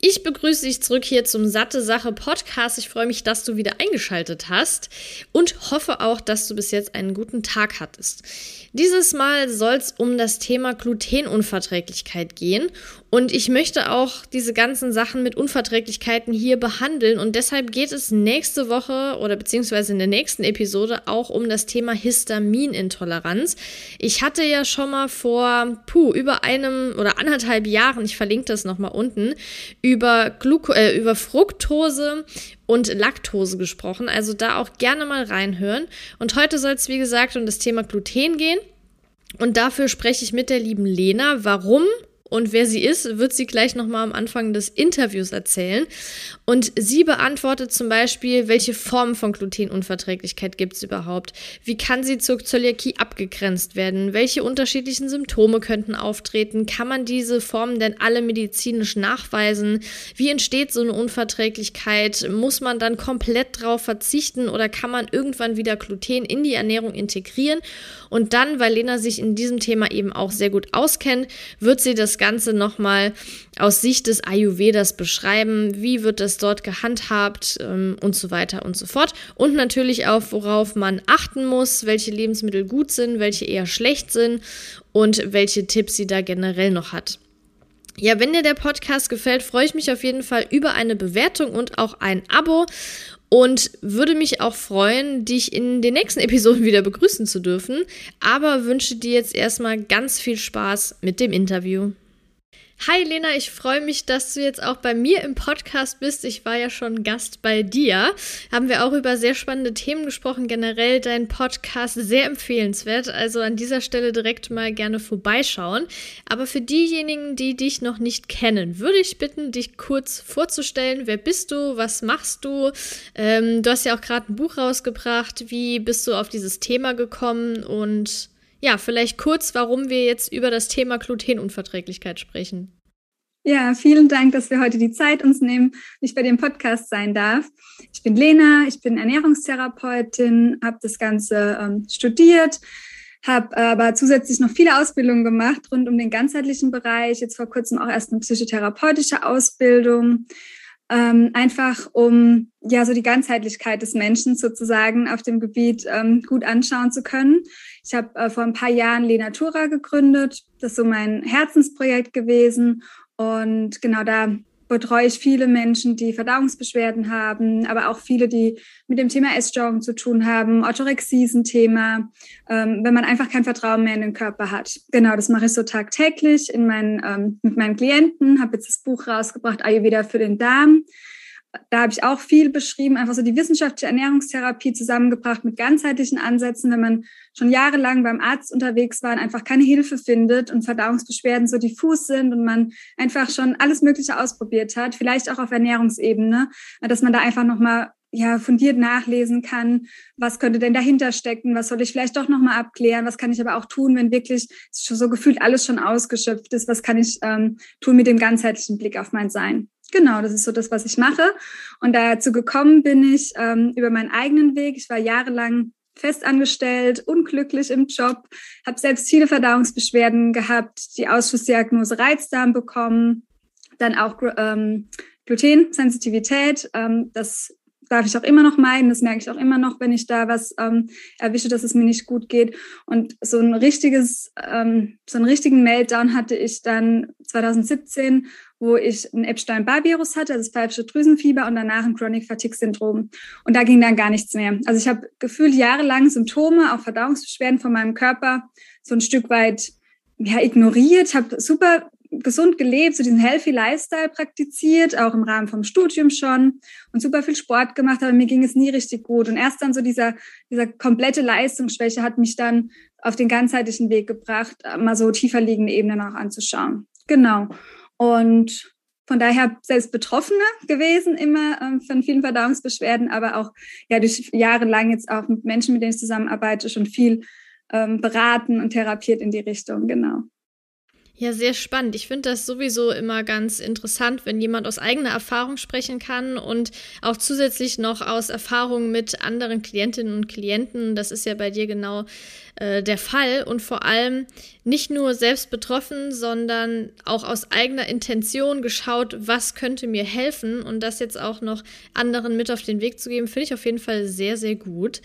Ich begrüße dich zurück hier zum Satte Sache Podcast. Ich freue mich, dass du wieder eingeschaltet hast und hoffe auch, dass du bis jetzt einen guten Tag hattest. Dieses Mal soll es um das Thema Glutenunverträglichkeit gehen und ich möchte auch diese ganzen Sachen mit Unverträglichkeiten hier behandeln und deshalb geht es nächste Woche oder beziehungsweise in der nächsten Episode auch um das Thema Histaminintoleranz. Ich hatte ja schon mal vor, puh, über einem oder anderthalb Jahren, ich verlinke das nochmal unten, über, Gluco äh, über Fructose und Laktose gesprochen. Also da auch gerne mal reinhören. Und heute soll es, wie gesagt, um das Thema Gluten gehen. Und dafür spreche ich mit der lieben Lena. Warum und wer sie ist, wird sie gleich nochmal am Anfang des Interviews erzählen. Und sie beantwortet zum Beispiel, welche Formen von Glutenunverträglichkeit gibt es überhaupt? Wie kann sie zur Zöliakie abgegrenzt werden? Welche unterschiedlichen Symptome könnten auftreten? Kann man diese Formen denn alle medizinisch nachweisen? Wie entsteht so eine Unverträglichkeit? Muss man dann komplett drauf verzichten oder kann man irgendwann wieder Gluten in die Ernährung integrieren? Und dann, weil Lena sich in diesem Thema eben auch sehr gut auskennt, wird sie das Ganze nochmal aus Sicht des Ayurvedas beschreiben. Wie wird das dort gehandhabt ähm, und so weiter und so fort. Und natürlich auch, worauf man achten muss, welche Lebensmittel gut sind, welche eher schlecht sind und welche Tipps sie da generell noch hat. Ja, wenn dir der Podcast gefällt, freue ich mich auf jeden Fall über eine Bewertung und auch ein Abo und würde mich auch freuen, dich in den nächsten Episoden wieder begrüßen zu dürfen. Aber wünsche dir jetzt erstmal ganz viel Spaß mit dem Interview. Hi Lena, ich freue mich, dass du jetzt auch bei mir im Podcast bist. Ich war ja schon Gast bei dir. Haben wir auch über sehr spannende Themen gesprochen. Generell dein Podcast sehr empfehlenswert. Also an dieser Stelle direkt mal gerne vorbeischauen. Aber für diejenigen, die dich noch nicht kennen, würde ich bitten, dich kurz vorzustellen. Wer bist du? Was machst du? Ähm, du hast ja auch gerade ein Buch rausgebracht. Wie bist du auf dieses Thema gekommen? Und ja, vielleicht kurz, warum wir jetzt über das Thema Glutenunverträglichkeit sprechen. Ja, vielen Dank, dass wir heute die Zeit uns nehmen, ich bei dem Podcast sein darf. Ich bin Lena, ich bin Ernährungstherapeutin, habe das Ganze ähm, studiert, habe aber zusätzlich noch viele Ausbildungen gemacht rund um den ganzheitlichen Bereich. Jetzt vor kurzem auch erst eine psychotherapeutische Ausbildung ähm, einfach um ja so die Ganzheitlichkeit des Menschen sozusagen auf dem Gebiet ähm, gut anschauen zu können. Ich habe äh, vor ein paar Jahren Lenatura gegründet. Das ist so mein Herzensprojekt gewesen. Und genau da betreue ich viele Menschen, die Verdauungsbeschwerden haben, aber auch viele, die mit dem Thema Essstörung zu tun haben. Orthorexie ist ein Thema, ähm, wenn man einfach kein Vertrauen mehr in den Körper hat. Genau, das mache ich so tagtäglich in meinen, ähm, mit meinen Klienten, habe jetzt das Buch rausgebracht, Ayurveda für den Darm da habe ich auch viel beschrieben, einfach so die wissenschaftliche Ernährungstherapie zusammengebracht mit ganzheitlichen Ansätzen, wenn man schon jahrelang beim Arzt unterwegs war und einfach keine Hilfe findet und Verdauungsbeschwerden so diffus sind und man einfach schon alles Mögliche ausprobiert hat, vielleicht auch auf Ernährungsebene, dass man da einfach nochmal ja, fundiert nachlesen kann, was könnte denn dahinter stecken, was soll ich vielleicht doch nochmal abklären, was kann ich aber auch tun, wenn wirklich so gefühlt alles schon ausgeschöpft ist, was kann ich ähm, tun mit dem ganzheitlichen Blick auf mein Sein. Genau, das ist so das, was ich mache. Und dazu gekommen bin ich ähm, über meinen eigenen Weg. Ich war jahrelang festangestellt, unglücklich im Job, habe selbst viele Verdauungsbeschwerden gehabt, die Ausschussdiagnose Reizdarm bekommen, dann auch ähm, Glutensensitivität. Ähm, das darf ich auch immer noch meiden. Das merke ich auch immer noch, wenn ich da was ähm, erwische, dass es mir nicht gut geht. Und so ein richtiges, ähm, so einen richtigen Meltdown hatte ich dann 2017, wo ich ein Epstein-Barr-Virus hatte, das pfeifische Drüsenfieber und danach ein Chronic Fatigue-Syndrom. Und da ging dann gar nichts mehr. Also ich habe gefühlt jahrelang Symptome, auch Verdauungsbeschwerden von meinem Körper so ein Stück weit ja, ignoriert, habe super gesund gelebt, so diesen healthy Lifestyle praktiziert, auch im Rahmen vom Studium schon und super viel Sport gemacht, aber mir ging es nie richtig gut. Und erst dann so dieser, dieser komplette Leistungsschwäche hat mich dann auf den ganzheitlichen Weg gebracht, mal so tiefer liegende Ebenen auch anzuschauen. Genau. Und von daher selbst Betroffene gewesen, immer ähm, von vielen Verdauungsbeschwerden, aber auch ja durch jahrelang jetzt auch mit Menschen, mit denen ich zusammenarbeite, schon viel ähm, beraten und therapiert in die Richtung, genau. Ja, sehr spannend. Ich finde das sowieso immer ganz interessant, wenn jemand aus eigener Erfahrung sprechen kann und auch zusätzlich noch aus Erfahrungen mit anderen Klientinnen und Klienten. Das ist ja bei dir genau äh, der Fall und vor allem nicht nur selbst betroffen, sondern auch aus eigener Intention geschaut, was könnte mir helfen und das jetzt auch noch anderen mit auf den Weg zu geben, finde ich auf jeden Fall sehr, sehr gut.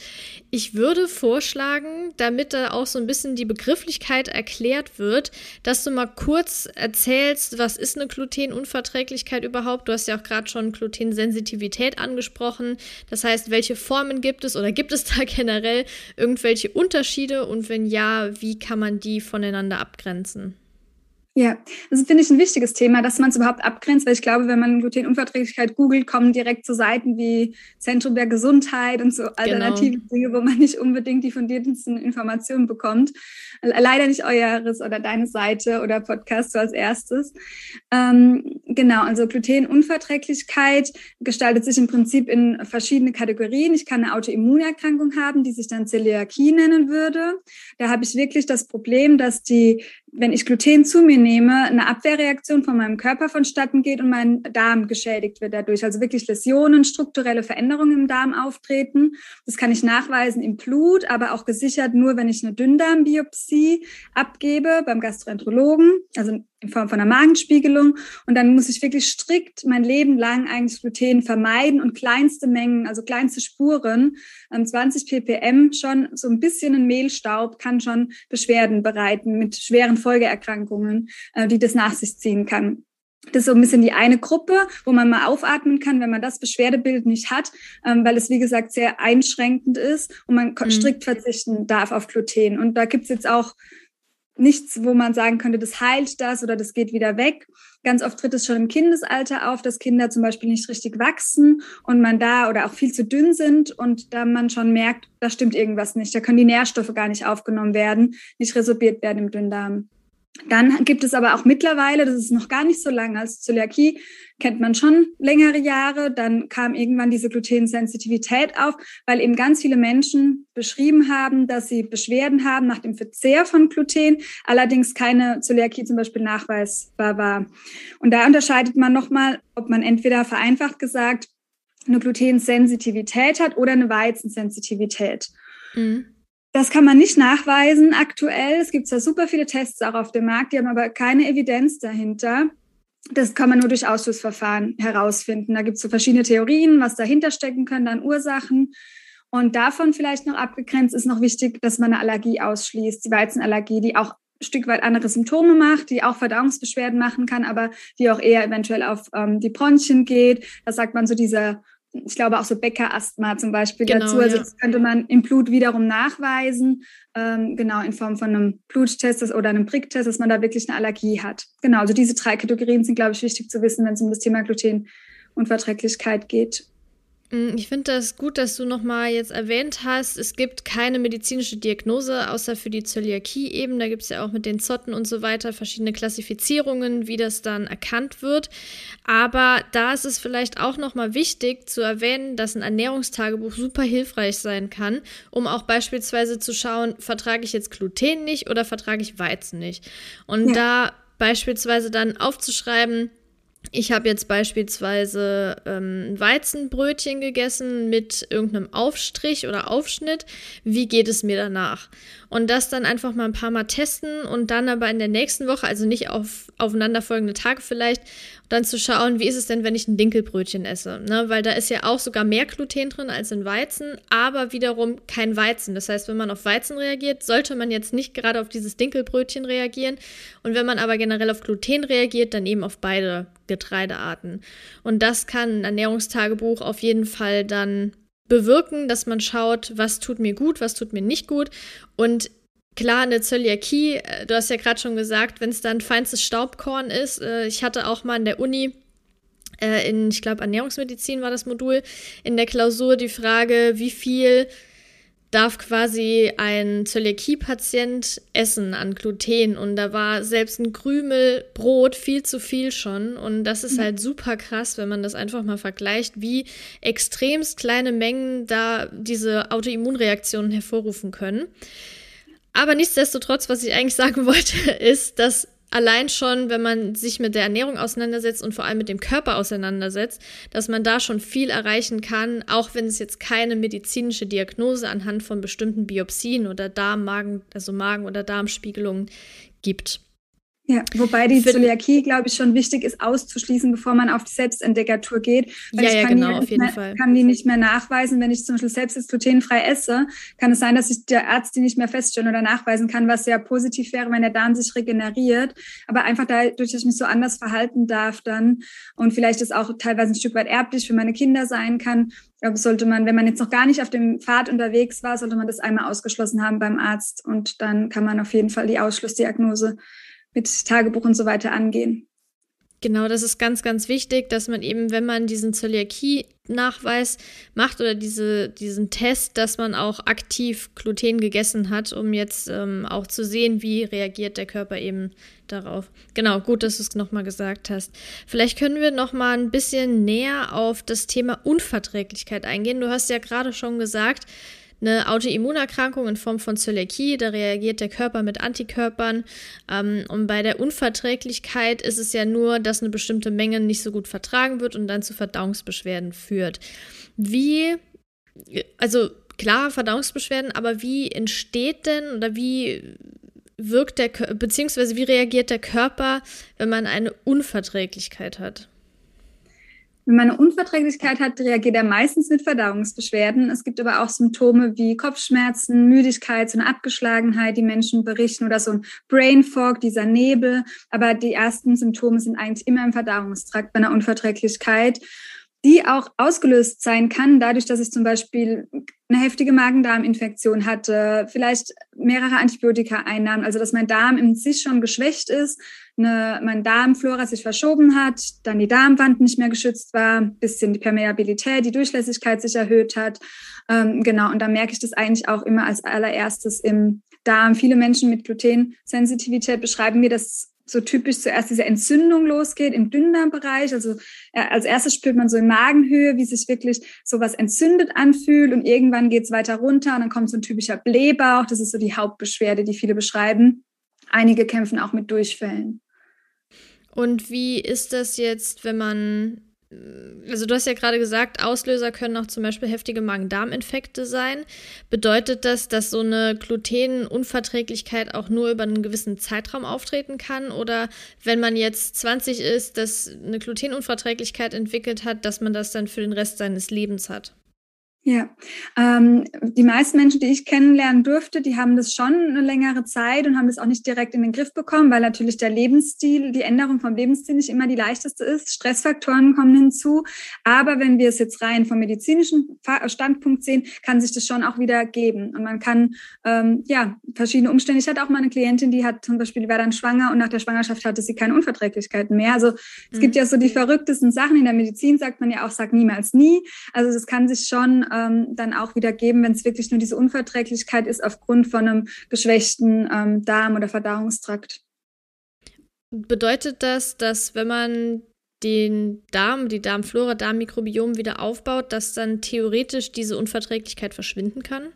Ich würde vorschlagen, damit da auch so ein bisschen die Begrifflichkeit erklärt wird, dass du mal kurz erzählst, was ist eine Glutenunverträglichkeit überhaupt? Du hast ja auch gerade schon Glutensensitivität angesprochen. Das heißt, welche Formen gibt es oder gibt es da generell irgendwelche Unterschiede und wenn ja, wie kann man die voneinander abgrenzen? Ja, das finde ich ein wichtiges Thema, dass man es überhaupt abgrenzt, weil ich glaube, wenn man Glutenunverträglichkeit googelt, kommen direkt so Seiten wie Zentrum der Gesundheit und so alternative genau. Dinge, wo man nicht unbedingt die fundiertesten Informationen bekommt. Leider nicht eures oder deine Seite oder Podcast so als erstes. Ähm, genau, also Glutenunverträglichkeit gestaltet sich im Prinzip in verschiedene Kategorien. Ich kann eine Autoimmunerkrankung haben, die sich dann Zöliakie nennen würde. Da habe ich wirklich das Problem, dass die wenn ich Gluten zu mir nehme, eine Abwehrreaktion von meinem Körper vonstatten geht und mein Darm geschädigt wird dadurch. Also wirklich Läsionen, strukturelle Veränderungen im Darm auftreten. Das kann ich nachweisen im Blut, aber auch gesichert nur, wenn ich eine Dünndarmbiopsie abgebe beim Gastroenterologen, also in Form von einer Magenspiegelung. Und dann muss ich wirklich strikt mein Leben lang eigentlich Gluten vermeiden und kleinste Mengen, also kleinste Spuren, 20 ähm, ppm schon, so ein bisschen ein Mehlstaub kann schon Beschwerden bereiten mit schweren Folgeerkrankungen, äh, die das nach sich ziehen kann. Das ist so ein bisschen die eine Gruppe, wo man mal aufatmen kann, wenn man das Beschwerdebild nicht hat, ähm, weil es, wie gesagt, sehr einschränkend ist und man mhm. strikt verzichten darf auf Gluten. Und da gibt's jetzt auch nichts, wo man sagen könnte, das heilt das oder das geht wieder weg. Ganz oft tritt es schon im Kindesalter auf, dass Kinder zum Beispiel nicht richtig wachsen und man da oder auch viel zu dünn sind und da man schon merkt, da stimmt irgendwas nicht. Da können die Nährstoffe gar nicht aufgenommen werden, nicht resorbiert werden im Dünndarm. Dann gibt es aber auch mittlerweile, das ist noch gar nicht so lange, als Zöliakie kennt man schon längere Jahre. Dann kam irgendwann diese Glutensensitivität auf, weil eben ganz viele Menschen beschrieben haben, dass sie Beschwerden haben nach dem Verzehr von Gluten, allerdings keine Zöliakie zum Beispiel nachweisbar war. Und da unterscheidet man nochmal, ob man entweder vereinfacht gesagt eine Glutensensitivität hat oder eine Weizensensitivität. Mhm. Das kann man nicht nachweisen aktuell. Es gibt zwar super viele Tests auch auf dem Markt, die haben aber keine Evidenz dahinter. Das kann man nur durch Ausschlussverfahren herausfinden. Da gibt es so verschiedene Theorien, was dahinter stecken können, dann Ursachen. Und davon vielleicht noch abgegrenzt ist noch wichtig, dass man eine Allergie ausschließt, die Weizenallergie, die auch ein Stück weit andere Symptome macht, die auch Verdauungsbeschwerden machen kann, aber die auch eher eventuell auf ähm, die Bronchien geht. Da sagt man so dieser ich glaube auch so Bäckerasthma zum Beispiel genau, dazu. Also ja. das könnte man im Blut wiederum nachweisen, ähm, genau in Form von einem Bluttest oder einem Pricktest, dass man da wirklich eine Allergie hat. Genau, also diese drei Kategorien sind, glaube ich, wichtig zu wissen, wenn es um das Thema Glutenunverträglichkeit geht. Mm, ich finde das gut, dass du nochmal jetzt erwähnt hast, es gibt keine medizinische Diagnose, außer für die Zöliakie eben. Da gibt es ja auch mit den Zotten und so weiter verschiedene Klassifizierungen, wie das dann erkannt wird. Aber da ist es vielleicht auch nochmal wichtig zu erwähnen, dass ein Ernährungstagebuch super hilfreich sein kann, um auch beispielsweise zu schauen, vertrage ich jetzt Gluten nicht oder vertrage ich Weizen nicht. Und ja. da beispielsweise dann aufzuschreiben, ich habe jetzt beispielsweise ähm, Weizenbrötchen gegessen mit irgendeinem Aufstrich oder Aufschnitt. Wie geht es mir danach? Und das dann einfach mal ein paar Mal testen und dann aber in der nächsten Woche, also nicht auf aufeinanderfolgende Tage vielleicht, dann zu schauen, wie ist es denn, wenn ich ein Dinkelbrötchen esse? Ne? Weil da ist ja auch sogar mehr Gluten drin als in Weizen, aber wiederum kein Weizen. Das heißt, wenn man auf Weizen reagiert, sollte man jetzt nicht gerade auf dieses Dinkelbrötchen reagieren. Und wenn man aber generell auf Gluten reagiert, dann eben auf beide Getreidearten. Und das kann ein Ernährungstagebuch auf jeden Fall dann bewirken, dass man schaut, was tut mir gut, was tut mir nicht gut. Und klar, eine Zöliakie, äh, du hast ja gerade schon gesagt, wenn es dann feinstes Staubkorn ist. Äh, ich hatte auch mal in der Uni äh, in, ich glaube, Ernährungsmedizin war das Modul, in der Klausur die Frage, wie viel darf quasi ein Zöliakie-Patient essen an Gluten. Und da war selbst ein Krümel Brot viel zu viel schon. Und das ist halt super krass, wenn man das einfach mal vergleicht, wie extremst kleine Mengen da diese Autoimmunreaktionen hervorrufen können. Aber nichtsdestotrotz, was ich eigentlich sagen wollte, ist, dass allein schon, wenn man sich mit der Ernährung auseinandersetzt und vor allem mit dem Körper auseinandersetzt, dass man da schon viel erreichen kann, auch wenn es jetzt keine medizinische Diagnose anhand von bestimmten Biopsien oder Darm, Magen, also Magen- oder Darmspiegelungen gibt. Ja, wobei die Zöliakie, glaube ich, schon wichtig ist auszuschließen, bevor man auf die Selbstentdeckertour geht. Weil ja, ja, genau, auf jeden mehr, Fall. kann die nicht mehr nachweisen. Wenn ich zum Beispiel selbst jetzt glutenfrei esse, kann es sein, dass ich der Arzt die nicht mehr feststellen oder nachweisen kann, was sehr positiv wäre, wenn der Darm sich regeneriert. Aber einfach dadurch, dass ich mich so anders verhalten darf dann und vielleicht ist auch teilweise ein Stück weit erblich für meine Kinder sein kann, glaube, sollte man, wenn man jetzt noch gar nicht auf dem Pfad unterwegs war, sollte man das einmal ausgeschlossen haben beim Arzt und dann kann man auf jeden Fall die Ausschlussdiagnose mit Tagebuch und so weiter angehen. Genau, das ist ganz, ganz wichtig, dass man eben, wenn man diesen Zöliakie-Nachweis macht oder diese, diesen Test, dass man auch aktiv Gluten gegessen hat, um jetzt ähm, auch zu sehen, wie reagiert der Körper eben darauf. Genau, gut, dass du es nochmal gesagt hast. Vielleicht können wir nochmal ein bisschen näher auf das Thema Unverträglichkeit eingehen. Du hast ja gerade schon gesagt, eine Autoimmunerkrankung in Form von Zöliakie, da reagiert der Körper mit Antikörpern. Ähm, und bei der Unverträglichkeit ist es ja nur, dass eine bestimmte Menge nicht so gut vertragen wird und dann zu Verdauungsbeschwerden führt. Wie, also klar, Verdauungsbeschwerden, aber wie entsteht denn oder wie wirkt der, beziehungsweise wie reagiert der Körper, wenn man eine Unverträglichkeit hat? Wenn man eine Unverträglichkeit hat, reagiert er meistens mit Verdauungsbeschwerden. Es gibt aber auch Symptome wie Kopfschmerzen, Müdigkeit, so eine Abgeschlagenheit, die Menschen berichten oder so ein Brain Fog, dieser Nebel. Aber die ersten Symptome sind eigentlich immer im Verdauungstrakt bei einer Unverträglichkeit die auch ausgelöst sein kann, dadurch, dass ich zum Beispiel eine heftige Magen-Darm-Infektion hatte, vielleicht mehrere Antibiotika einnahm, also dass mein Darm in sich schon geschwächt ist, eine, mein Darmflora sich verschoben hat, dann die Darmwand nicht mehr geschützt war, bisschen die Permeabilität, die Durchlässigkeit sich erhöht hat. Ähm, genau, und da merke ich das eigentlich auch immer als allererstes im Darm. Viele Menschen mit Glutensensitivität beschreiben mir das so typisch zuerst diese Entzündung losgeht im Dünndarmbereich. Also als erstes spürt man so in Magenhöhe, wie sich wirklich sowas entzündet anfühlt und irgendwann geht es weiter runter und dann kommt so ein typischer Blähbauch. Das ist so die Hauptbeschwerde, die viele beschreiben. Einige kämpfen auch mit Durchfällen. Und wie ist das jetzt, wenn man also du hast ja gerade gesagt, Auslöser können auch zum Beispiel heftige Magen-Darm-Infekte sein. Bedeutet das, dass so eine Glutenunverträglichkeit auch nur über einen gewissen Zeitraum auftreten kann? Oder wenn man jetzt 20 ist, dass eine Glutenunverträglichkeit entwickelt hat, dass man das dann für den Rest seines Lebens hat? Ja, ähm, die meisten Menschen, die ich kennenlernen durfte, die haben das schon eine längere Zeit und haben das auch nicht direkt in den Griff bekommen, weil natürlich der Lebensstil, die Änderung vom Lebensstil nicht immer die leichteste ist. Stressfaktoren kommen hinzu. Aber wenn wir es jetzt rein vom medizinischen Standpunkt sehen, kann sich das schon auch wieder geben. Und man kann, ähm, ja, verschiedene Umstände. Ich hatte auch mal eine Klientin, die hat zum Beispiel, die war dann schwanger und nach der Schwangerschaft hatte sie keine Unverträglichkeiten mehr. Also es mhm. gibt ja so die verrücktesten Sachen. In der Medizin sagt man ja auch, sag niemals nie. Also das kann sich schon ähm, dann auch wieder geben, wenn es wirklich nur diese Unverträglichkeit ist aufgrund von einem geschwächten ähm, Darm oder Verdauungstrakt. Bedeutet das, dass wenn man den Darm, die Darmflora, Darmmikrobiom wieder aufbaut, dass dann theoretisch diese Unverträglichkeit verschwinden kann?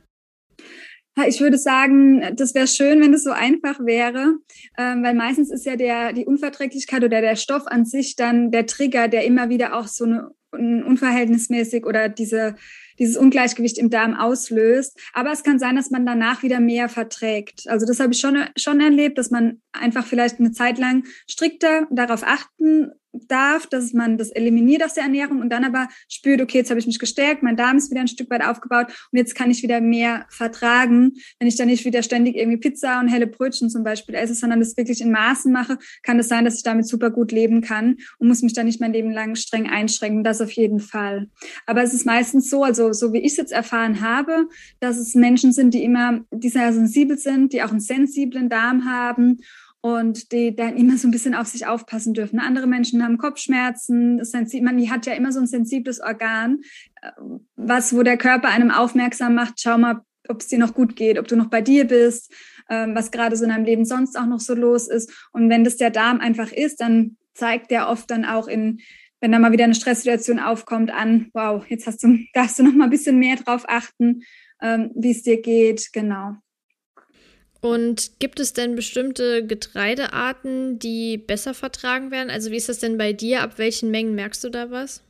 Ich würde sagen, das wäre schön, wenn es so einfach wäre, ähm, weil meistens ist ja der, die Unverträglichkeit oder der Stoff an sich dann der Trigger, der immer wieder auch so eine unverhältnismäßig oder diese dieses Ungleichgewicht im Darm auslöst. Aber es kann sein, dass man danach wieder mehr verträgt. Also das habe ich schon, schon erlebt, dass man einfach vielleicht eine Zeit lang strikter darauf achten darf, dass man das eliminiert aus der Ernährung und dann aber spürt, okay, jetzt habe ich mich gestärkt, mein Darm ist wieder ein Stück weit aufgebaut und jetzt kann ich wieder mehr vertragen. Wenn ich dann nicht wieder ständig irgendwie Pizza und helle Brötchen zum Beispiel esse, sondern das wirklich in Maßen mache, kann es das sein, dass ich damit super gut leben kann und muss mich dann nicht mein Leben lang streng einschränken. Das auf jeden Fall. Aber es ist meistens so, also so wie ich es jetzt erfahren habe, dass es Menschen sind, die immer, die sehr sensibel sind, die auch einen sensiblen Darm haben und die dann immer so ein bisschen auf sich aufpassen dürfen. Andere Menschen haben Kopfschmerzen, man hat ja immer so ein sensibles Organ, äh, was, wo der Körper einem aufmerksam macht, schau mal, ob es dir noch gut geht, ob du noch bei dir bist, ähm, was gerade so in deinem Leben sonst auch noch so los ist. Und wenn das der Darm einfach ist, dann zeigt der oft dann auch in, wenn da mal wieder eine Stresssituation aufkommt, an, wow, jetzt hast du, darfst du noch mal ein bisschen mehr drauf achten, ähm, wie es dir geht, genau. Und gibt es denn bestimmte Getreidearten, die besser vertragen werden? Also wie ist das denn bei dir? Ab welchen Mengen merkst du da was?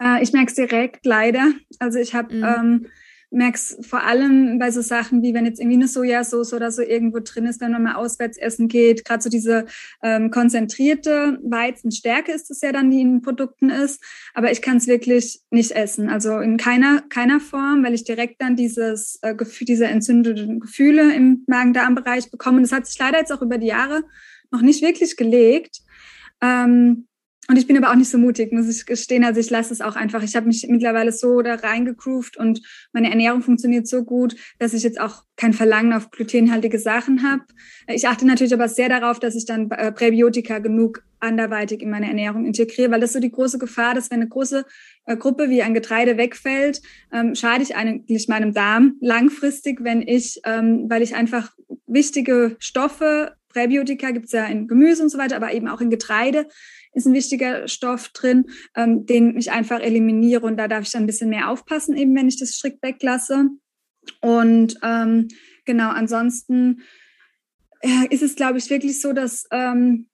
Äh, ich merke es direkt, leider. Also ich habe mhm. ähm, merke es vor allem bei so Sachen wie, wenn jetzt irgendwie eine Sojasauce oder so irgendwo drin ist, wenn man mal auswärts essen geht, gerade so diese ähm, konzentrierte Weizenstärke ist es ja dann, die in Produkten ist. Aber ich kann es wirklich nicht essen. Also in keiner, keiner Form, weil ich direkt dann dieses äh, Gefühl, diese entzündeten Gefühle im Magen-Darm-Bereich bekomme. Und das hat sich leider jetzt auch über die Jahre noch nicht wirklich gelegt. Ähm, und ich bin aber auch nicht so mutig, muss ich gestehen. Also ich lasse es auch einfach. Ich habe mich mittlerweile so da reingegroovt und meine Ernährung funktioniert so gut, dass ich jetzt auch kein Verlangen auf glutenhaltige Sachen habe. Ich achte natürlich aber sehr darauf, dass ich dann äh, Präbiotika genug anderweitig in meine Ernährung integriere, weil das so die große Gefahr, dass wenn eine große äh, Gruppe wie ein Getreide wegfällt, ähm, schade ich eigentlich meinem Darm langfristig, wenn ich, ähm, weil ich einfach wichtige Stoffe Präbiotika gibt es ja in Gemüse und so weiter, aber eben auch in Getreide ist ein wichtiger Stoff drin, ähm, den ich einfach eliminiere. Und da darf ich dann ein bisschen mehr aufpassen, eben wenn ich das strikt weglasse. Und ähm, genau, ansonsten äh, ist es, glaube ich, wirklich so, dass ähm,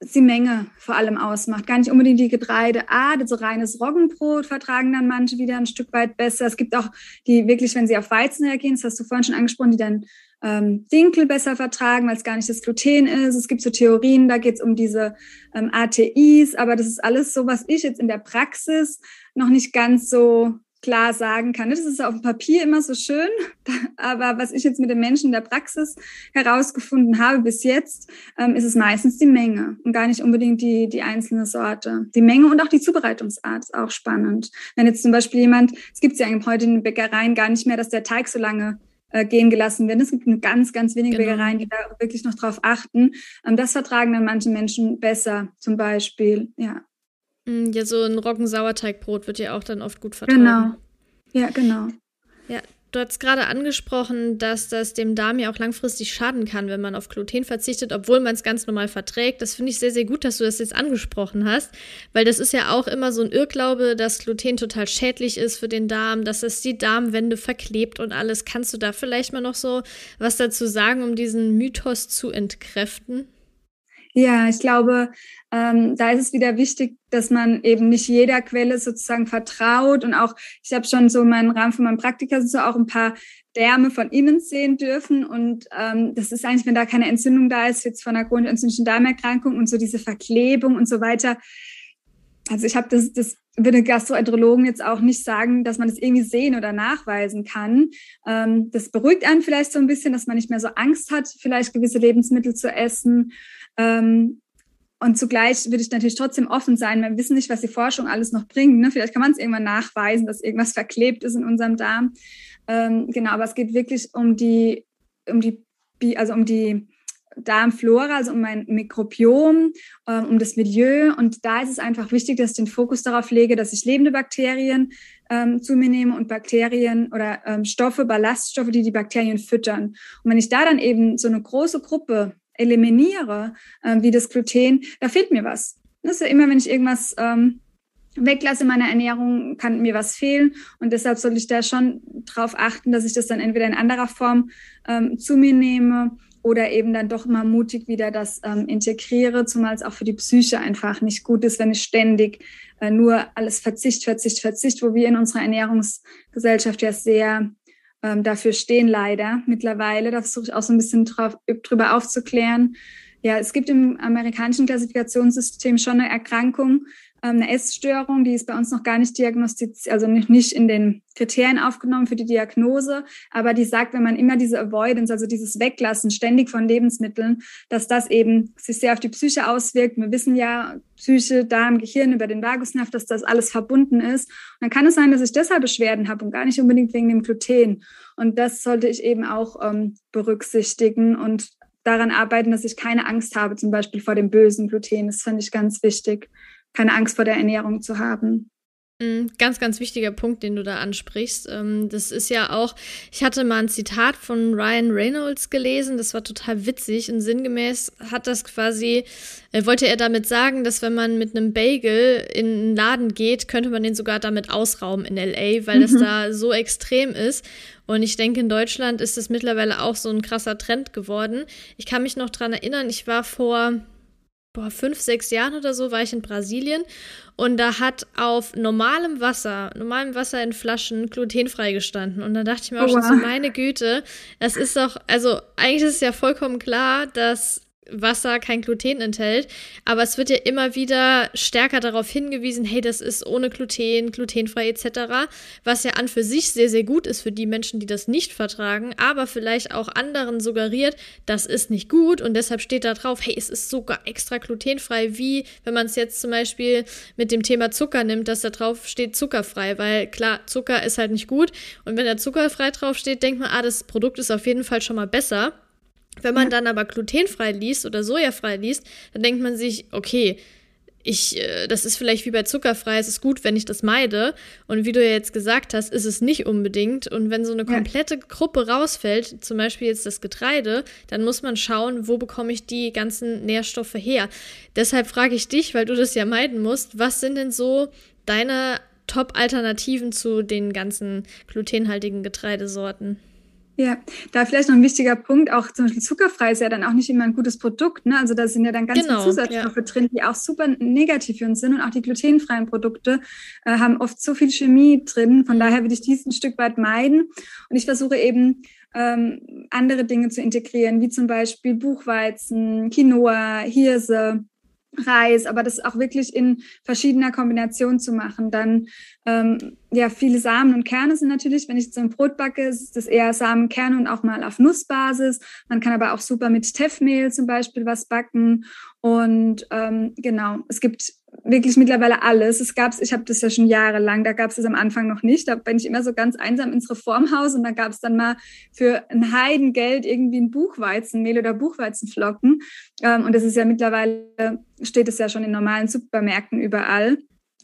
die Menge vor allem ausmacht. Gar nicht unbedingt die Getreide. Ah, so reines Roggenbrot vertragen dann manche wieder ein Stück weit besser. Es gibt auch die wirklich, wenn sie auf Weizen reagieren, das hast du vorhin schon angesprochen, die dann ähm, Dinkel besser vertragen, weil es gar nicht das Gluten ist. Es gibt so Theorien, da geht es um diese ähm, ATIs, aber das ist alles so, was ich jetzt in der Praxis noch nicht ganz so klar sagen kann. Das ist auf dem Papier immer so schön, aber was ich jetzt mit den Menschen in der Praxis herausgefunden habe bis jetzt, ähm, ist es meistens die Menge und gar nicht unbedingt die, die einzelne Sorte. Die Menge und auch die Zubereitungsart ist auch spannend. Wenn jetzt zum Beispiel jemand, es gibt ja heute in den Bäckereien gar nicht mehr, dass der Teig so lange äh, gehen gelassen werden. Es gibt nur ganz, ganz wenige genau. Bäckereien, die da wirklich noch drauf achten. Ähm, das vertragen dann manche Menschen besser, zum Beispiel, ja. Mm, ja, so ein Roggensauerteigbrot wird ja auch dann oft gut vertragen. Genau. Ja, genau. Ja, Du hast gerade angesprochen, dass das dem Darm ja auch langfristig schaden kann, wenn man auf Gluten verzichtet, obwohl man es ganz normal verträgt. Das finde ich sehr, sehr gut, dass du das jetzt angesprochen hast, weil das ist ja auch immer so ein Irrglaube, dass Gluten total schädlich ist für den Darm, dass es die Darmwände verklebt und alles. Kannst du da vielleicht mal noch so was dazu sagen, um diesen Mythos zu entkräften? Ja, ich glaube, ähm, da ist es wieder wichtig, dass man eben nicht jeder Quelle sozusagen vertraut und auch, ich habe schon so meinen Rahmen von meinem Praktika so auch ein paar Därme von innen sehen dürfen und ähm, das ist eigentlich, wenn da keine Entzündung da ist, jetzt von einer chronisch entzündlichen Darmerkrankung und so diese Verklebung und so weiter. Also ich habe das, das würde Gastroenterologen jetzt auch nicht sagen, dass man das irgendwie sehen oder nachweisen kann. Ähm, das beruhigt einen vielleicht so ein bisschen, dass man nicht mehr so Angst hat, vielleicht gewisse Lebensmittel zu essen. Ähm, und zugleich würde ich natürlich trotzdem offen sein. Wir wissen nicht, was die Forschung alles noch bringt. Ne? Vielleicht kann man es irgendwann nachweisen, dass irgendwas verklebt ist in unserem Darm. Ähm, genau, aber es geht wirklich um die, um die, also um die Darmflora, also um mein Mikrobiom, ähm, um das Milieu. Und da ist es einfach wichtig, dass ich den Fokus darauf lege, dass ich lebende Bakterien ähm, zu mir nehme und Bakterien oder ähm, Stoffe, Ballaststoffe, die die Bakterien füttern. Und wenn ich da dann eben so eine große Gruppe eliminiere, äh, wie das Gluten, da fehlt mir was. Das ist ja immer, wenn ich irgendwas ähm, weglasse in meiner Ernährung, kann mir was fehlen. Und deshalb sollte ich da schon darauf achten, dass ich das dann entweder in anderer Form ähm, zu mir nehme oder eben dann doch mal mutig wieder das ähm, integriere, zumal es auch für die Psyche einfach nicht gut ist, wenn ich ständig äh, nur alles Verzicht, Verzicht, Verzicht, wo wir in unserer Ernährungsgesellschaft ja sehr ähm, dafür stehen, leider mittlerweile. Da versuche ich auch so ein bisschen drauf, drüber aufzuklären. Ja, es gibt im amerikanischen Klassifikationssystem schon eine Erkrankung, eine Essstörung, die ist bei uns noch gar nicht diagnostiziert, also nicht in den Kriterien aufgenommen für die Diagnose, aber die sagt, wenn man immer diese Avoidance, also dieses Weglassen ständig von Lebensmitteln, dass das eben sich sehr auf die Psyche auswirkt. Wir wissen ja, Psyche, Darm, Gehirn über den Vagusnerv, dass das alles verbunden ist. Und dann kann es sein, dass ich deshalb Beschwerden habe und gar nicht unbedingt wegen dem Gluten. Und das sollte ich eben auch ähm, berücksichtigen und daran arbeiten, dass ich keine Angst habe, zum Beispiel vor dem bösen Gluten. Das finde ich ganz wichtig keine Angst vor der Ernährung zu haben. Mm, ganz, ganz wichtiger Punkt, den du da ansprichst. Ähm, das ist ja auch, ich hatte mal ein Zitat von Ryan Reynolds gelesen, das war total witzig und sinngemäß hat das quasi, äh, wollte er damit sagen, dass wenn man mit einem Bagel in einen Laden geht, könnte man den sogar damit ausrauben in LA, weil mhm. das da so extrem ist. Und ich denke, in Deutschland ist es mittlerweile auch so ein krasser Trend geworden. Ich kann mich noch dran erinnern, ich war vor boah, fünf, sechs Jahren oder so war ich in Brasilien und da hat auf normalem Wasser, normalem Wasser in Flaschen glutenfrei gestanden. Und da dachte ich mir auch oh, schon so, meine Güte, das ist doch, also eigentlich ist es ja vollkommen klar, dass Wasser kein Gluten enthält, aber es wird ja immer wieder stärker darauf hingewiesen, hey, das ist ohne Gluten, glutenfrei etc., was ja an für sich sehr, sehr gut ist für die Menschen, die das nicht vertragen, aber vielleicht auch anderen suggeriert, das ist nicht gut und deshalb steht da drauf, hey, es ist sogar extra glutenfrei, wie wenn man es jetzt zum Beispiel mit dem Thema Zucker nimmt, dass da drauf steht zuckerfrei, weil klar, Zucker ist halt nicht gut und wenn da zuckerfrei drauf steht, denkt man, ah, das Produkt ist auf jeden Fall schon mal besser. Wenn man ja. dann aber glutenfrei liest oder sojafrei liest, dann denkt man sich, okay, ich, äh, das ist vielleicht wie bei zuckerfrei, es ist gut, wenn ich das meide. Und wie du ja jetzt gesagt hast, ist es nicht unbedingt. Und wenn so eine komplette. Gruppe rausfällt, zum Beispiel jetzt das Getreide, dann muss man schauen, wo bekomme ich die ganzen Nährstoffe her. Deshalb frage ich dich, weil du das ja meiden musst, was sind denn so deine Top-Alternativen zu den ganzen glutenhaltigen Getreidesorten? Ja, da vielleicht noch ein wichtiger Punkt, auch zum Beispiel zuckerfrei ist ja dann auch nicht immer ein gutes Produkt. Ne? Also da sind ja dann ganz genau, viele Zusatzstoffe ja. drin, die auch super negativ für uns sind. Und auch die glutenfreien Produkte äh, haben oft so viel Chemie drin. Von daher würde ich dies ein Stück weit meiden. Und ich versuche eben ähm, andere Dinge zu integrieren, wie zum Beispiel Buchweizen, Quinoa, Hirse. Reis, aber das auch wirklich in verschiedener Kombination zu machen. Dann ähm, ja, viele Samen und Kerne sind natürlich, wenn ich so ein Brot backe, ist das eher Samen, Kerne und auch mal auf Nussbasis. Man kann aber auch super mit Teffmehl zum Beispiel was backen. Und ähm, genau, es gibt wirklich mittlerweile alles. Es gab ich habe das ja schon jahrelang, da gab es das am Anfang noch nicht. Da bin ich immer so ganz einsam ins Reformhaus und da gab es dann mal für ein Heidengeld irgendwie ein Buchweizenmehl oder Buchweizenflocken. Ähm, und das ist ja mittlerweile, steht es ja schon in normalen Supermärkten überall.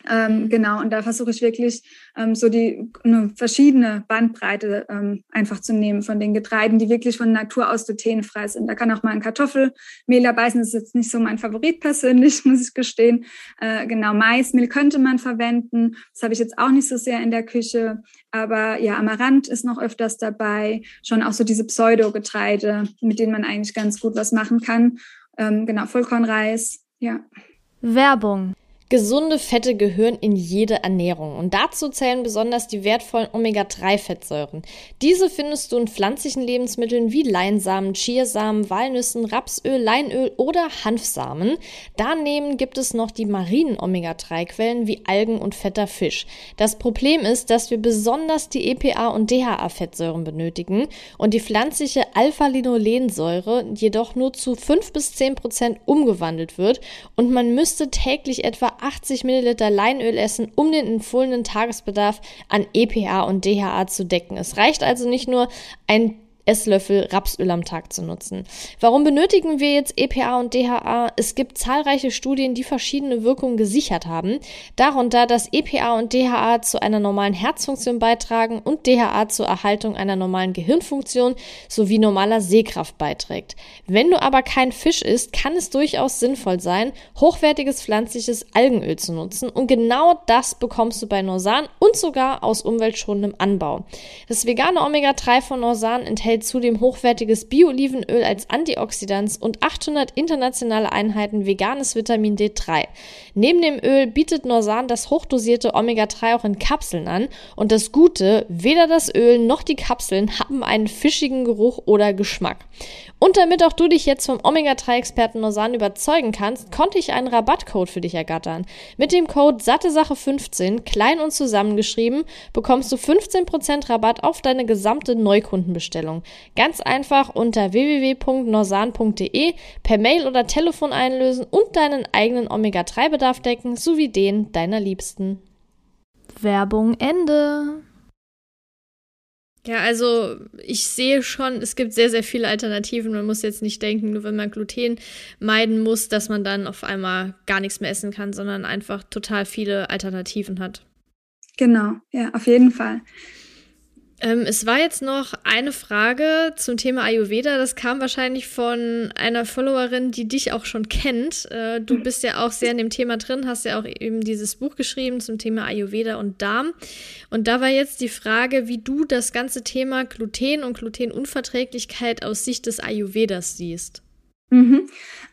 Ähm, genau, und da versuche ich wirklich ähm, so die eine verschiedene Bandbreite ähm, einfach zu nehmen von den Getreiden, die wirklich von Natur aus glutenfrei sind. Da kann auch mal ein Kartoffelmehl dabei sein, das ist jetzt nicht so mein Favorit persönlich, muss ich gestehen. Äh, genau, Maismehl könnte man verwenden, das habe ich jetzt auch nicht so sehr in der Küche, aber ja, Amaranth ist noch öfters dabei, schon auch so diese Pseudogetreide, mit denen man eigentlich ganz gut was machen kann. Ähm, genau, Vollkornreis, ja. Werbung Gesunde Fette gehören in jede Ernährung und dazu zählen besonders die wertvollen Omega-3-Fettsäuren. Diese findest du in pflanzlichen Lebensmitteln wie Leinsamen, Chiasamen, Walnüssen, Rapsöl, Leinöl oder Hanfsamen. Daneben gibt es noch die marinen Omega-3-Quellen wie Algen und fetter Fisch. Das Problem ist, dass wir besonders die EPA und DHA-Fettsäuren benötigen und die pflanzliche Alpha-Linolensäure jedoch nur zu 5 bis 10 Prozent umgewandelt wird und man müsste täglich etwa 80 Milliliter Leinöl essen, um den empfohlenen Tagesbedarf an EPA und DHA zu decken. Es reicht also nicht nur ein Esslöffel Rapsöl am Tag zu nutzen. Warum benötigen wir jetzt EPA und DHA? Es gibt zahlreiche Studien, die verschiedene Wirkungen gesichert haben. Darunter, dass EPA und DHA zu einer normalen Herzfunktion beitragen und DHA zur Erhaltung einer normalen Gehirnfunktion sowie normaler Sehkraft beiträgt. Wenn du aber kein Fisch isst, kann es durchaus sinnvoll sein, hochwertiges pflanzliches Algenöl zu nutzen und genau das bekommst du bei Norsan und sogar aus umweltschonendem Anbau. Das vegane Omega-3 von Norsan enthält enthält zudem hochwertiges Bio-Olivenöl als Antioxidans und 800 internationale Einheiten veganes Vitamin D3. Neben dem Öl bietet Norsan das hochdosierte Omega-3 auch in Kapseln an und das Gute, weder das Öl noch die Kapseln haben einen fischigen Geruch oder Geschmack. Und damit auch du dich jetzt vom Omega-3-Experten Norsan überzeugen kannst, konnte ich einen Rabattcode für dich ergattern. Mit dem Code SatteSache15, klein und zusammengeschrieben, bekommst du 15% Rabatt auf deine gesamte Neukundenbestellung. Ganz einfach unter www.norsan.de per Mail oder Telefon einlösen und deinen eigenen Omega-3-Bedarf decken sowie den deiner Liebsten. Werbung Ende. Ja, also ich sehe schon, es gibt sehr, sehr viele Alternativen. Man muss jetzt nicht denken, nur wenn man Gluten meiden muss, dass man dann auf einmal gar nichts mehr essen kann, sondern einfach total viele Alternativen hat. Genau, ja, auf jeden Fall. Ähm, es war jetzt noch eine Frage zum Thema Ayurveda. Das kam wahrscheinlich von einer Followerin, die dich auch schon kennt. Äh, du mhm. bist ja auch sehr in dem Thema drin, hast ja auch eben dieses Buch geschrieben zum Thema Ayurveda und Darm. Und da war jetzt die Frage, wie du das ganze Thema Gluten und Glutenunverträglichkeit aus Sicht des Ayurvedas siehst. Mhm.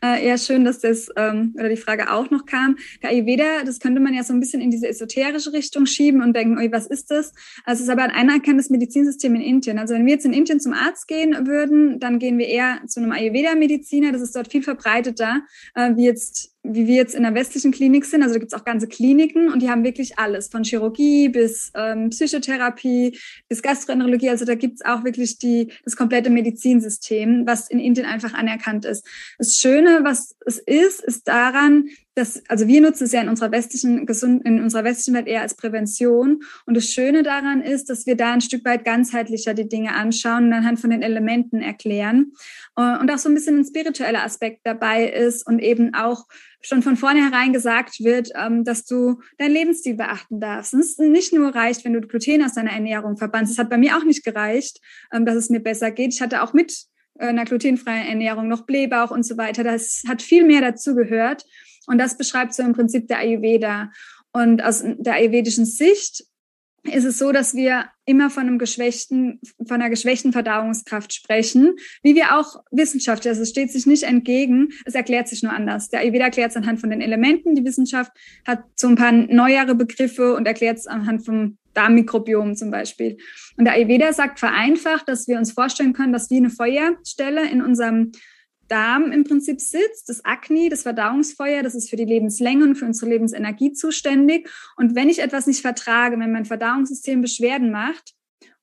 Äh, ja, schön, dass das ähm, oder die Frage auch noch kam. Der Ayurveda, das könnte man ja so ein bisschen in diese esoterische Richtung schieben und denken, oi, was ist das? Also es ist aber ein anerkanntes Medizinsystem in Indien. Also wenn wir jetzt in Indien zum Arzt gehen würden, dann gehen wir eher zu einem Ayurveda-Mediziner. Das ist dort viel verbreiteter, äh, wie jetzt wie wir jetzt in der westlichen Klinik sind. Also da gibt es auch ganze Kliniken und die haben wirklich alles, von Chirurgie bis ähm, Psychotherapie bis Gastroenterologie. Also da gibt es auch wirklich die, das komplette Medizinsystem, was in Indien einfach anerkannt ist. Das Schöne, was es ist, ist daran, dass, also wir nutzen es ja in unserer westlichen Gesund in unserer westlichen Welt eher als Prävention. Und das Schöne daran ist, dass wir da ein Stück weit ganzheitlicher die Dinge anschauen und anhand von den Elementen erklären. Äh, und auch so ein bisschen ein spiritueller Aspekt dabei ist und eben auch schon von vornherein gesagt wird, ähm, dass du deinen Lebensstil beachten darfst. Es nicht nur reicht, wenn du Gluten aus deiner Ernährung verbannst. Es hat bei mir auch nicht gereicht, ähm, dass es mir besser geht. Ich hatte auch mit äh, einer glutenfreien Ernährung noch Blähbauch und so weiter. Das hat viel mehr dazu gehört. Und das beschreibt so im Prinzip der Ayurveda. Und aus der ayurvedischen Sicht ist es so, dass wir immer von einem geschwächten, von einer geschwächten Verdauungskraft sprechen, wie wir auch Wissenschaft, also es steht sich nicht entgegen, es erklärt sich nur anders. Der Ayurveda erklärt es anhand von den Elementen, die Wissenschaft hat so ein paar neuere Begriffe und erklärt es anhand vom Darmmikrobiom zum Beispiel. Und der Ayurveda sagt vereinfacht, dass wir uns vorstellen können, dass wie eine Feuerstelle in unserem Darm im Prinzip sitzt, das Akne, das Verdauungsfeuer, das ist für die Lebenslänge und für unsere Lebensenergie zuständig. Und wenn ich etwas nicht vertrage, wenn mein Verdauungssystem Beschwerden macht,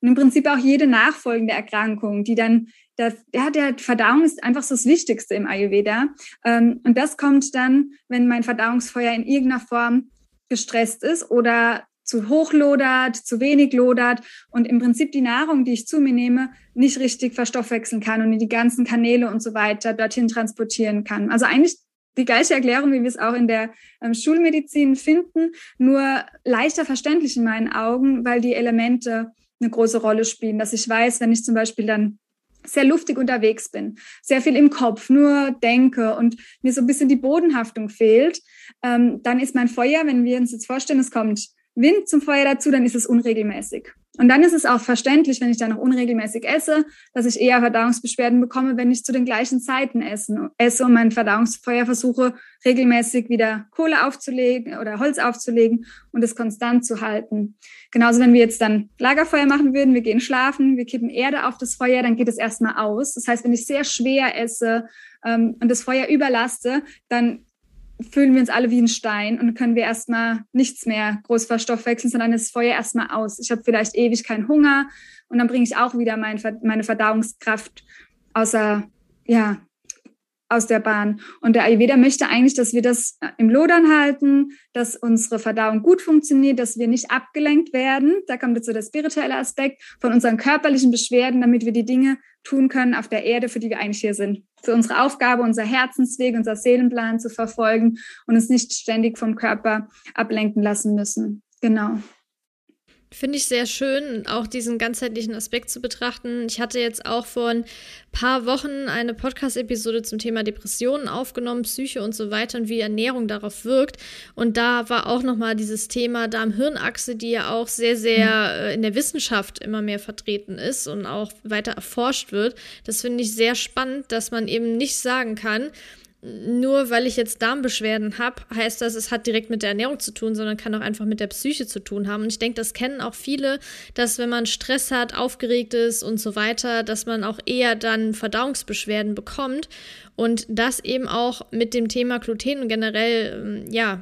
und im Prinzip auch jede nachfolgende Erkrankung, die dann, das, ja, der Verdauung ist einfach so das Wichtigste im Ayurveda. Ähm, und das kommt dann, wenn mein Verdauungsfeuer in irgendeiner Form gestresst ist oder zu hoch lodert, zu wenig lodert und im Prinzip die Nahrung, die ich zu mir nehme, nicht richtig verstoffwechseln kann und in die ganzen Kanäle und so weiter dorthin transportieren kann. Also eigentlich die gleiche Erklärung, wie wir es auch in der ähm, Schulmedizin finden, nur leichter verständlich in meinen Augen, weil die Elemente eine große Rolle spielen. Dass ich weiß, wenn ich zum Beispiel dann sehr luftig unterwegs bin, sehr viel im Kopf, nur denke und mir so ein bisschen die Bodenhaftung fehlt, ähm, dann ist mein Feuer, wenn wir uns jetzt vorstellen, es kommt Wind zum Feuer dazu, dann ist es unregelmäßig. Und dann ist es auch verständlich, wenn ich dann noch unregelmäßig esse, dass ich eher Verdauungsbeschwerden bekomme, wenn ich zu den gleichen Zeiten esse und mein Verdauungsfeuer versuche, regelmäßig wieder Kohle aufzulegen oder Holz aufzulegen und es konstant zu halten. Genauso, wenn wir jetzt dann Lagerfeuer machen würden, wir gehen schlafen, wir kippen Erde auf das Feuer, dann geht es erstmal aus. Das heißt, wenn ich sehr schwer esse ähm, und das Feuer überlaste, dann fühlen wir uns alle wie ein Stein und können wir erstmal nichts mehr groß verstoffwechseln, sondern das Feuer erstmal aus. Ich habe vielleicht ewig keinen Hunger und dann bringe ich auch wieder mein, meine Verdauungskraft außer, ja, aus der Bahn. Und der Ayurveda möchte eigentlich, dass wir das äh, im Lodern halten, dass unsere Verdauung gut funktioniert, dass wir nicht abgelenkt werden. Da kommt jetzt so der spirituelle Aspekt von unseren körperlichen Beschwerden, damit wir die Dinge tun können auf der Erde, für die wir eigentlich hier sind. Für unsere Aufgabe, unser Herzensweg, unser Seelenplan zu verfolgen und uns nicht ständig vom Körper ablenken lassen müssen. Genau. Finde ich sehr schön, auch diesen ganzheitlichen Aspekt zu betrachten. Ich hatte jetzt auch vor ein paar Wochen eine Podcast-Episode zum Thema Depressionen aufgenommen, Psyche und so weiter und wie Ernährung darauf wirkt. Und da war auch nochmal dieses Thema Darm-Hirn-Achse, die ja auch sehr, sehr mhm. äh, in der Wissenschaft immer mehr vertreten ist und auch weiter erforscht wird. Das finde ich sehr spannend, dass man eben nicht sagen kann, nur weil ich jetzt Darmbeschwerden habe, heißt das, es hat direkt mit der Ernährung zu tun, sondern kann auch einfach mit der Psyche zu tun haben. Und ich denke, das kennen auch viele, dass wenn man Stress hat, aufgeregt ist und so weiter, dass man auch eher dann Verdauungsbeschwerden bekommt. Und das eben auch mit dem Thema Gluten und generell, ähm, ja,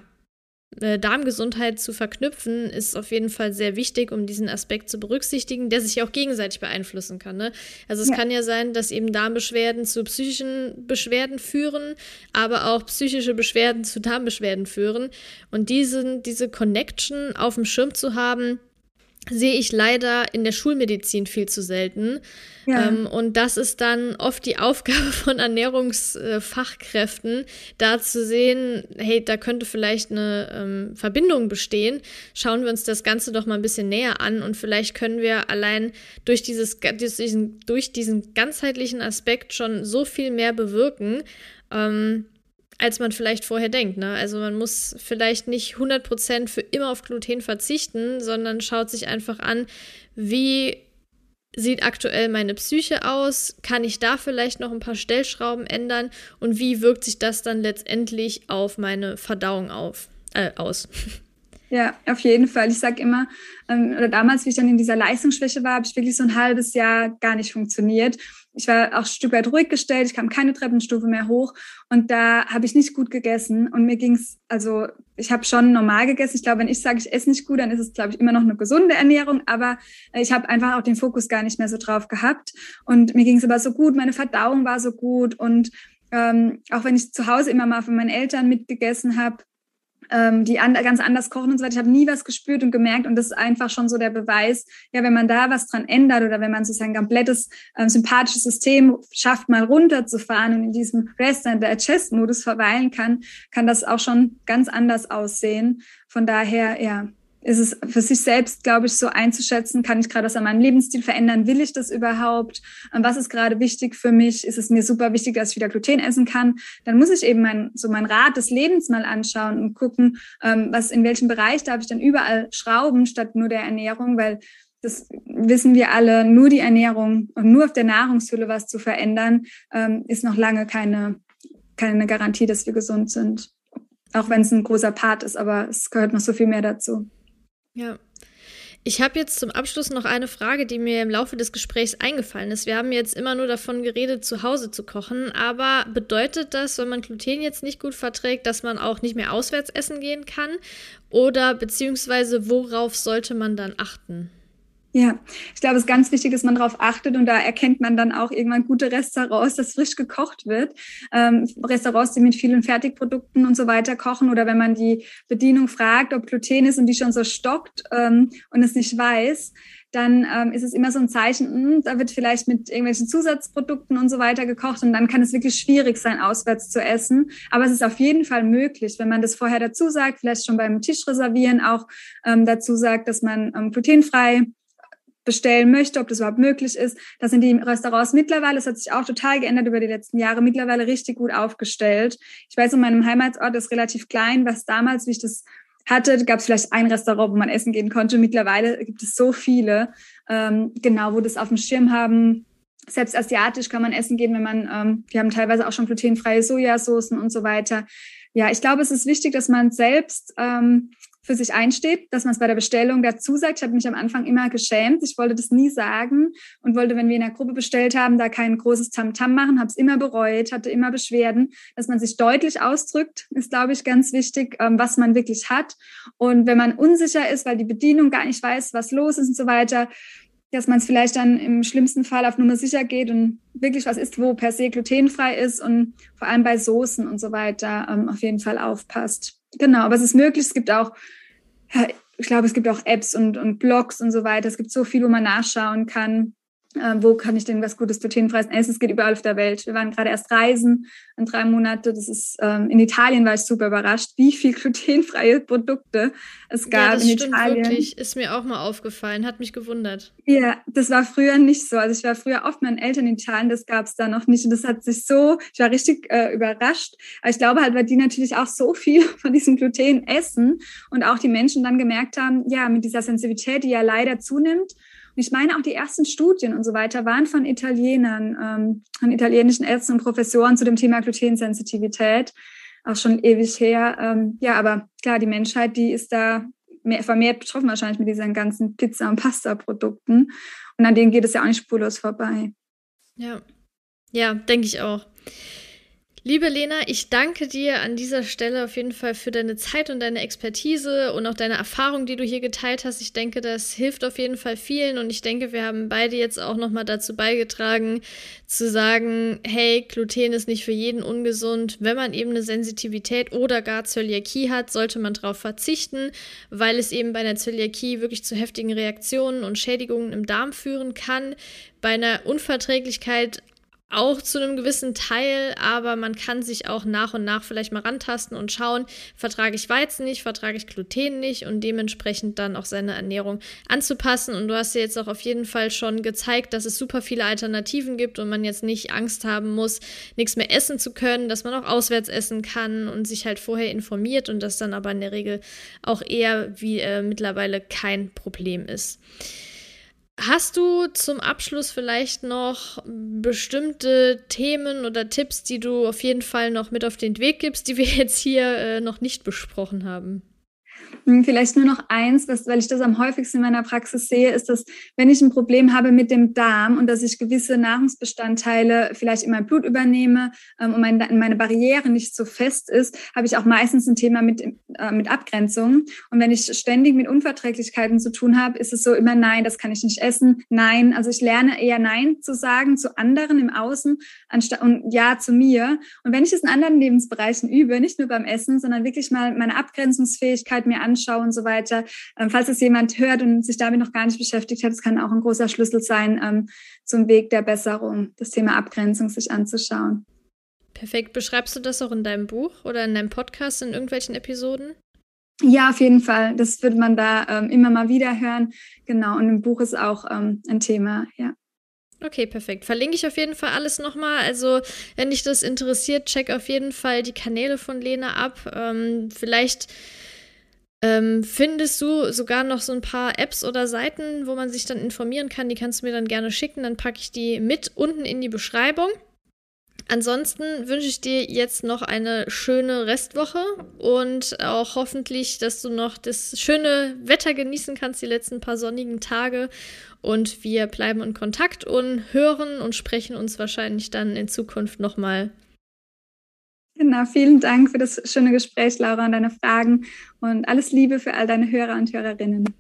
Darmgesundheit zu verknüpfen, ist auf jeden Fall sehr wichtig, um diesen Aspekt zu berücksichtigen, der sich auch gegenseitig beeinflussen kann. Ne? Also es ja. kann ja sein, dass eben Darmbeschwerden zu psychischen Beschwerden führen, aber auch psychische Beschwerden zu Darmbeschwerden führen. Und diesen, diese Connection auf dem Schirm zu haben, sehe ich leider in der Schulmedizin viel zu selten. Ja. Ähm, und das ist dann oft die Aufgabe von Ernährungsfachkräften, äh, da zu sehen, hey, da könnte vielleicht eine ähm, Verbindung bestehen. Schauen wir uns das Ganze doch mal ein bisschen näher an und vielleicht können wir allein durch, dieses, durch, diesen, durch diesen ganzheitlichen Aspekt schon so viel mehr bewirken. Ähm, als man vielleicht vorher denkt. Ne? Also man muss vielleicht nicht 100% für immer auf Gluten verzichten, sondern schaut sich einfach an, wie sieht aktuell meine Psyche aus? Kann ich da vielleicht noch ein paar Stellschrauben ändern? Und wie wirkt sich das dann letztendlich auf meine Verdauung auf, äh, aus? Ja, auf jeden Fall. Ich sage immer, ähm, oder damals, wie ich dann in dieser Leistungsschwäche war, habe ich wirklich so ein halbes Jahr gar nicht funktioniert. Ich war auch ein Stück weit ruhig gestellt, ich kam keine Treppenstufe mehr hoch und da habe ich nicht gut gegessen und mir ging's also ich habe schon normal gegessen. Ich glaube, wenn ich sage, ich esse nicht gut, dann ist es, glaube ich, immer noch eine gesunde Ernährung, aber äh, ich habe einfach auch den Fokus gar nicht mehr so drauf gehabt und mir ging's aber so gut, meine Verdauung war so gut und ähm, auch wenn ich zu Hause immer mal von meinen Eltern mitgegessen habe, ähm, die an, ganz anders kochen und so weiter. Ich habe nie was gespürt und gemerkt und das ist einfach schon so der Beweis, ja, wenn man da was dran ändert oder wenn man sozusagen ein komplettes ähm, sympathisches System schafft, mal runterzufahren und in diesem Rest and Digest-Modus verweilen kann, kann das auch schon ganz anders aussehen. Von daher, ja, ist es für sich selbst, glaube ich, so einzuschätzen, kann ich gerade was an meinem Lebensstil verändern? Will ich das überhaupt? Was ist gerade wichtig für mich? Ist es mir super wichtig, dass ich wieder Gluten essen kann? Dann muss ich eben mein, so mein Rad des Lebens mal anschauen und gucken, ähm, was in welchem Bereich darf ich dann überall schrauben statt nur der Ernährung, weil das wissen wir alle, nur die Ernährung und nur auf der Nahrungshülle was zu verändern, ähm, ist noch lange keine, keine Garantie, dass wir gesund sind. Auch wenn es ein großer Part ist, aber es gehört noch so viel mehr dazu. Ja. Ich habe jetzt zum Abschluss noch eine Frage, die mir im Laufe des Gesprächs eingefallen ist. Wir haben jetzt immer nur davon geredet, zu Hause zu kochen, aber bedeutet das, wenn man Gluten jetzt nicht gut verträgt, dass man auch nicht mehr auswärts essen gehen kann? Oder beziehungsweise worauf sollte man dann achten? Ja, ich glaube, es ist ganz wichtig, dass man darauf achtet und da erkennt man dann auch irgendwann gute Restaurants, dass frisch gekocht wird. Ähm, Restaurants, die mit vielen Fertigprodukten und so weiter kochen oder wenn man die Bedienung fragt, ob Gluten ist und die schon so stockt ähm, und es nicht weiß, dann ähm, ist es immer so ein Zeichen, mh, hm, da wird vielleicht mit irgendwelchen Zusatzprodukten und so weiter gekocht und dann kann es wirklich schwierig sein, auswärts zu essen. Aber es ist auf jeden Fall möglich, wenn man das vorher dazu sagt, vielleicht schon beim Tisch reservieren auch ähm, dazu sagt, dass man ähm, glutenfrei bestellen möchte, ob das überhaupt möglich ist. Da sind die Restaurants mittlerweile, das hat sich auch total geändert über die letzten Jahre, mittlerweile richtig gut aufgestellt. Ich weiß, in meinem Heimatsort ist relativ klein, was damals, wie ich das hatte, gab es vielleicht ein Restaurant, wo man essen gehen konnte. Mittlerweile gibt es so viele, ähm, genau, wo das auf dem Schirm haben. Selbst asiatisch kann man essen gehen, wenn man, ähm, wir haben teilweise auch schon glutenfreie Sojasoßen und so weiter. Ja, ich glaube, es ist wichtig, dass man selbst ähm, für sich einsteht, dass man es bei der Bestellung dazu sagt. Ich habe mich am Anfang immer geschämt. Ich wollte das nie sagen und wollte, wenn wir in der Gruppe bestellt haben, da kein großes Tamtam -Tam machen, habe es immer bereut, hatte immer Beschwerden. Dass man sich deutlich ausdrückt, ist, glaube ich, ganz wichtig, ähm, was man wirklich hat. Und wenn man unsicher ist, weil die Bedienung gar nicht weiß, was los ist und so weiter, dass man es vielleicht dann im schlimmsten Fall auf Nummer sicher geht und wirklich was isst, wo per se glutenfrei ist und vor allem bei Soßen und so weiter ähm, auf jeden Fall aufpasst. Genau, aber es ist möglich. Es gibt auch, ich glaube, es gibt auch Apps und, und Blogs und so weiter. Es gibt so viel, wo man nachschauen kann äh, wo kann ich denn was Gutes glutenfreies essen? Es geht überall auf der Welt. Wir waren gerade erst reisen in drei Monate. Das ist ähm, in Italien war ich super überrascht, wie viel glutenfreie Produkte es gab ja, das in stimmt Italien. Wirklich, ist mir auch mal aufgefallen, hat mich gewundert. Ja, das war früher nicht so. Also ich war früher oft mit meinen Eltern in Italien, das gab es da noch nicht. Und das hat sich so, ich war richtig äh, überrascht. Aber ich glaube halt, weil die natürlich auch so viel von diesem Gluten essen und auch die Menschen dann gemerkt haben, ja, mit dieser Sensibilität, die ja leider zunimmt und ich meine, auch die ersten Studien und so weiter waren von Italienern, ähm, von italienischen Ärzten und Professoren zu dem Thema Glutensensitivität, auch schon ewig her. Ähm, ja, aber klar, die Menschheit, die ist da mehr, vermehrt betroffen wahrscheinlich mit diesen ganzen Pizza- und Pasta-Produkten. Und an denen geht es ja auch nicht spurlos vorbei. Ja, ja, denke ich auch. Liebe Lena, ich danke dir an dieser Stelle auf jeden Fall für deine Zeit und deine Expertise und auch deine Erfahrung, die du hier geteilt hast. Ich denke, das hilft auf jeden Fall vielen und ich denke, wir haben beide jetzt auch nochmal dazu beigetragen, zu sagen, hey, Gluten ist nicht für jeden ungesund. Wenn man eben eine Sensitivität oder gar Zöliakie hat, sollte man darauf verzichten, weil es eben bei einer Zöliakie wirklich zu heftigen Reaktionen und Schädigungen im Darm führen kann. Bei einer Unverträglichkeit auch zu einem gewissen Teil, aber man kann sich auch nach und nach vielleicht mal rantasten und schauen, vertrage ich Weizen nicht, vertrage ich Gluten nicht und dementsprechend dann auch seine Ernährung anzupassen. Und du hast ja jetzt auch auf jeden Fall schon gezeigt, dass es super viele Alternativen gibt und man jetzt nicht Angst haben muss, nichts mehr essen zu können, dass man auch auswärts essen kann und sich halt vorher informiert und das dann aber in der Regel auch eher wie äh, mittlerweile kein Problem ist. Hast du zum Abschluss vielleicht noch bestimmte Themen oder Tipps, die du auf jeden Fall noch mit auf den Weg gibst, die wir jetzt hier äh, noch nicht besprochen haben? Hm, vielleicht nur noch eins, was, weil ich das am häufigsten in meiner Praxis sehe, ist, dass wenn ich ein Problem habe mit dem Darm und dass ich gewisse Nahrungsbestandteile vielleicht in mein Blut übernehme ähm, und meine, meine Barriere nicht so fest ist, habe ich auch meistens ein Thema mit, äh, mit Abgrenzung. Und wenn ich ständig mit Unverträglichkeiten zu tun habe, ist es so immer Nein, das kann ich nicht essen. Nein, also ich lerne eher Nein zu sagen zu anderen im Außen anstatt und Ja zu mir. Und wenn ich es in anderen Lebensbereichen übe, nicht nur beim Essen, sondern wirklich mal meine Abgrenzungsfähigkeit mir anschaue und so weiter. Ähm, falls es jemand hört und sich damit noch gar nicht beschäftigt hat, es kann auch ein großer Schlüssel sein ähm, zum Weg der Besserung, das Thema Abgrenzung sich anzuschauen. Perfekt. Beschreibst du das auch in deinem Buch oder in deinem Podcast in irgendwelchen Episoden? Ja, auf jeden Fall. Das wird man da ähm, immer mal wieder hören. Genau. Und im Buch ist auch ähm, ein Thema, ja. Okay, perfekt. Verlinke ich auf jeden Fall alles nochmal. Also, wenn dich das interessiert, check auf jeden Fall die Kanäle von Lena ab. Ähm, vielleicht ähm, findest du sogar noch so ein paar Apps oder Seiten, wo man sich dann informieren kann? Die kannst du mir dann gerne schicken. Dann packe ich die mit unten in die Beschreibung. Ansonsten wünsche ich dir jetzt noch eine schöne Restwoche und auch hoffentlich, dass du noch das schöne Wetter genießen kannst, die letzten paar sonnigen Tage. Und wir bleiben in Kontakt und hören und sprechen uns wahrscheinlich dann in Zukunft nochmal Genau, vielen Dank für das schöne Gespräch, Laura, und deine Fragen und alles Liebe für all deine Hörer und Hörerinnen.